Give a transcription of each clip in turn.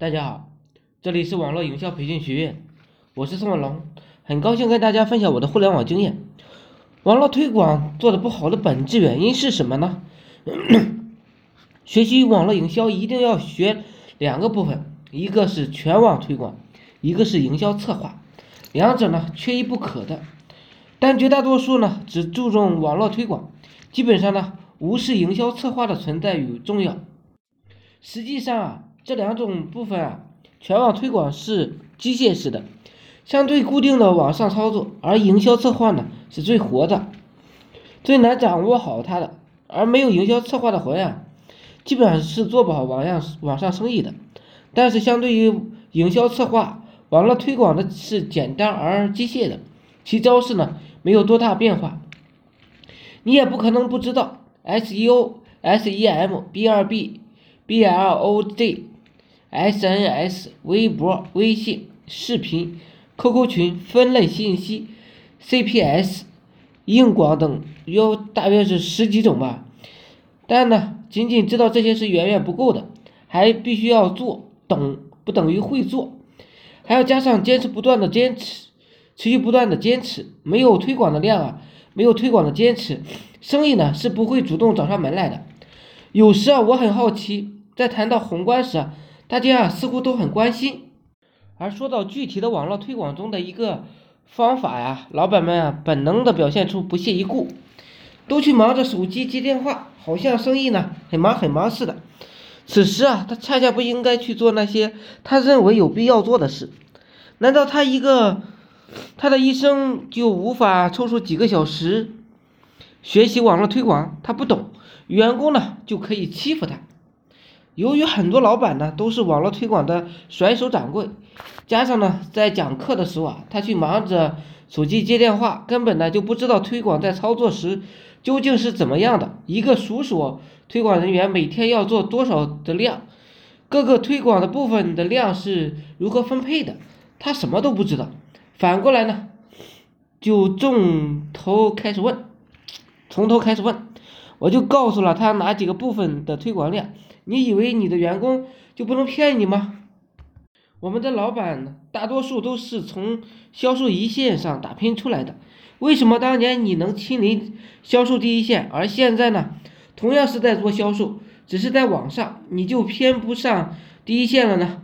大家好，这里是网络营销培训学院，我是宋文龙，很高兴跟大家分享我的互联网经验。网络推广做的不好的本质原因是什么呢？学习网络营销一定要学两个部分，一个是全网推广，一个是营销策划，两者呢缺一不可的。但绝大多数呢只注重网络推广，基本上呢无视营销策划的存在与重要。实际上啊，这两种部分啊，全网推广是机械式的，相对固定的网上操作，而营销策划呢是最活的，最难掌握好它的。而没有营销策划的活呀，基本上是做不好网上网上生意的。但是相对于营销策划，网络推广的是简单而机械的，其招式呢？没有多大变化，你也不可能不知道 SEO、SEM、B2B、BLOG、SNS、微博、微信、视频、QQ 群、分类信息、CPS、硬广等，有大约是十几种吧。但呢，仅仅知道这些是远远不够的，还必须要做，懂不等于会做，还要加上坚持不断的坚持。持续不断的坚持，没有推广的量啊，没有推广的坚持，生意呢是不会主动找上门来的。有时啊，我很好奇，在谈到宏观时，大家似乎都很关心，而说到具体的网络推广中的一个方法呀，老板们啊本能的表现出不屑一顾，都去忙着手机接电话，好像生意呢很忙很忙似的。此时啊，他恰恰不应该去做那些他认为有必要做的事。难道他一个？他的一生就无法抽出几个小时学习网络推广，他不懂，员工呢就可以欺负他。由于很多老板呢都是网络推广的甩手掌柜，加上呢在讲课的时候啊，他去忙着手机接电话，根本呢就不知道推广在操作时究竟是怎么样的。一个熟手推广人员每天要做多少的量，各个推广的部分的量是如何分配的，他什么都不知道。反过来呢，就从头开始问，从头开始问，我就告诉了他哪几个部分的推广量。你以为你的员工就不能骗你吗？我们的老板大多数都是从销售一线上打拼出来的。为什么当年你能亲临销售第一线，而现在呢，同样是在做销售，只是在网上，你就偏不上第一线了呢？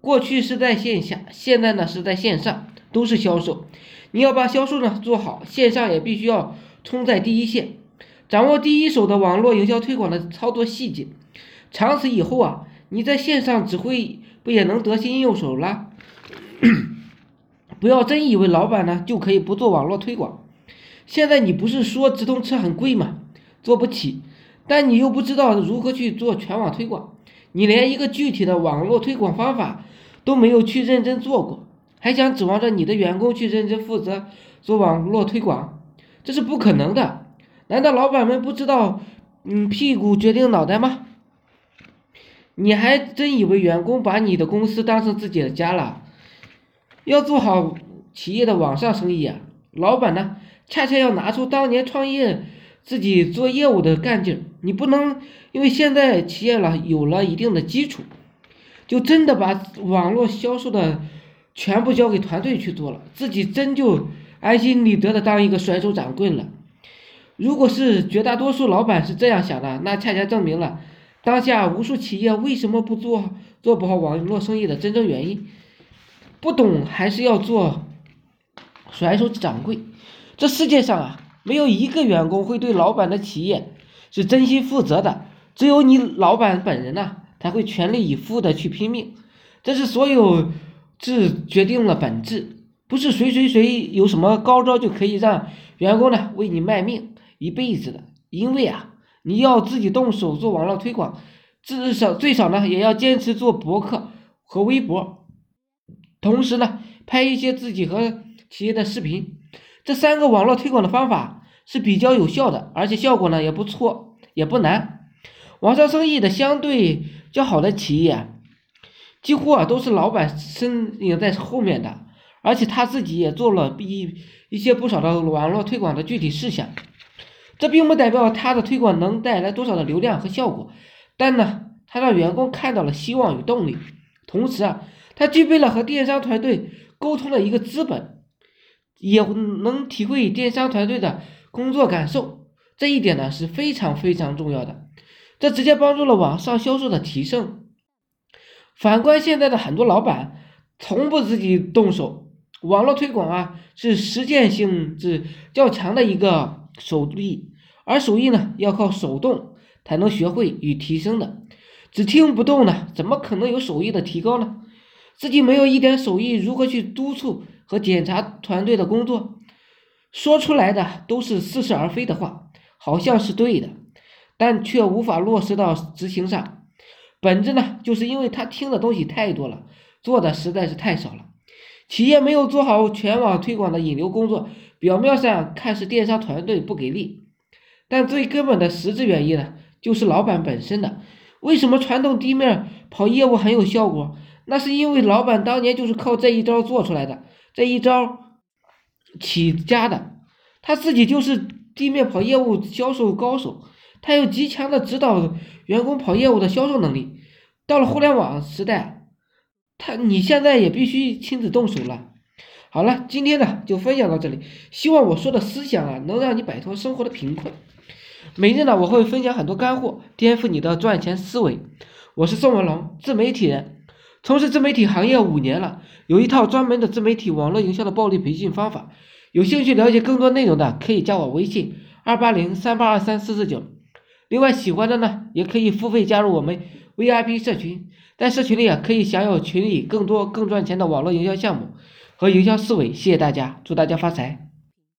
过去是在线下，现在呢是在线上。都是销售，你要把销售呢做好，线上也必须要冲在第一线，掌握第一手的网络营销推广的操作细节。长此以后啊，你在线上指挥不也能得心应手了？不要真以为老板呢就可以不做网络推广。现在你不是说直通车很贵吗？做不起，但你又不知道如何去做全网推广，你连一个具体的网络推广方法都没有去认真做过。还想指望着你的员工去认真负责做网络推广，这是不可能的。难道老板们不知道，嗯，屁股决定脑袋吗？你还真以为员工把你的公司当成自己的家了？要做好企业的网上生意啊，老板呢，恰恰要拿出当年创业自己做业务的干劲儿。你不能因为现在企业了有了一定的基础，就真的把网络销售的。全部交给团队去做了，自己真就安心理得的当一个甩手掌柜了。如果是绝大多数老板是这样想的，那恰恰证明了当下无数企业为什么不做做不好网络生意的真正原因。不懂还是要做甩手掌柜。这世界上啊，没有一个员工会对老板的企业是真心负责的，只有你老板本人呢，才会全力以赴的去拼命。这是所有。制决定了本质，不是谁谁谁有什么高招就可以让员工呢为你卖命一辈子的。因为啊，你要自己动手做网络推广，至少最少呢也要坚持做博客和微博，同时呢拍一些自己和企业的视频。这三个网络推广的方法是比较有效的，而且效果呢也不错，也不难。网上生意的相对较好的企业。几乎啊都是老板身影在后面的，而且他自己也做了一一些不少的网络推广的具体事项。这并不代表他的推广能带来多少的流量和效果，但呢，他让员工看到了希望与动力。同时啊，他具备了和电商团队沟通的一个资本，也能体会电商团队的工作感受。这一点呢是非常非常重要的，这直接帮助了网上销售的提升。反观现在的很多老板，从不自己动手，网络推广啊是实践性质较强的一个手艺，而手艺呢要靠手动才能学会与提升的，只听不动呢，怎么可能有手艺的提高呢？自己没有一点手艺，如何去督促和检查团队的工作？说出来的都是似是而非的话。好像是对的，但却无法落实到执行上。本质呢，就是因为他听的东西太多了，做的实在是太少了。企业没有做好全网推广的引流工作，表面上看是电商团队不给力，但最根本的实质原因呢，就是老板本身的。为什么传统地面跑业务很有效果？那是因为老板当年就是靠这一招做出来的，这一招起家的，他自己就是。地面跑业务销售高手，他有极强的指导员工跑业务的销售能力。到了互联网时代，他你现在也必须亲自动手了。好了，今天呢就分享到这里，希望我说的思想啊能让你摆脱生活的贫困。每日呢我会分享很多干货，颠覆你的赚钱思维。我是宋文龙，自媒体人，从事自媒体行业五年了，有一套专门的自媒体网络营销的暴力培训方法。有兴趣了解更多内容的，可以加我微信二八零三八二三四四九。另外，喜欢的呢，也可以付费加入我们 VIP 社群，在社群里啊，可以享有群里更多更赚钱的网络营销项目和营销思维。谢谢大家，祝大家发财。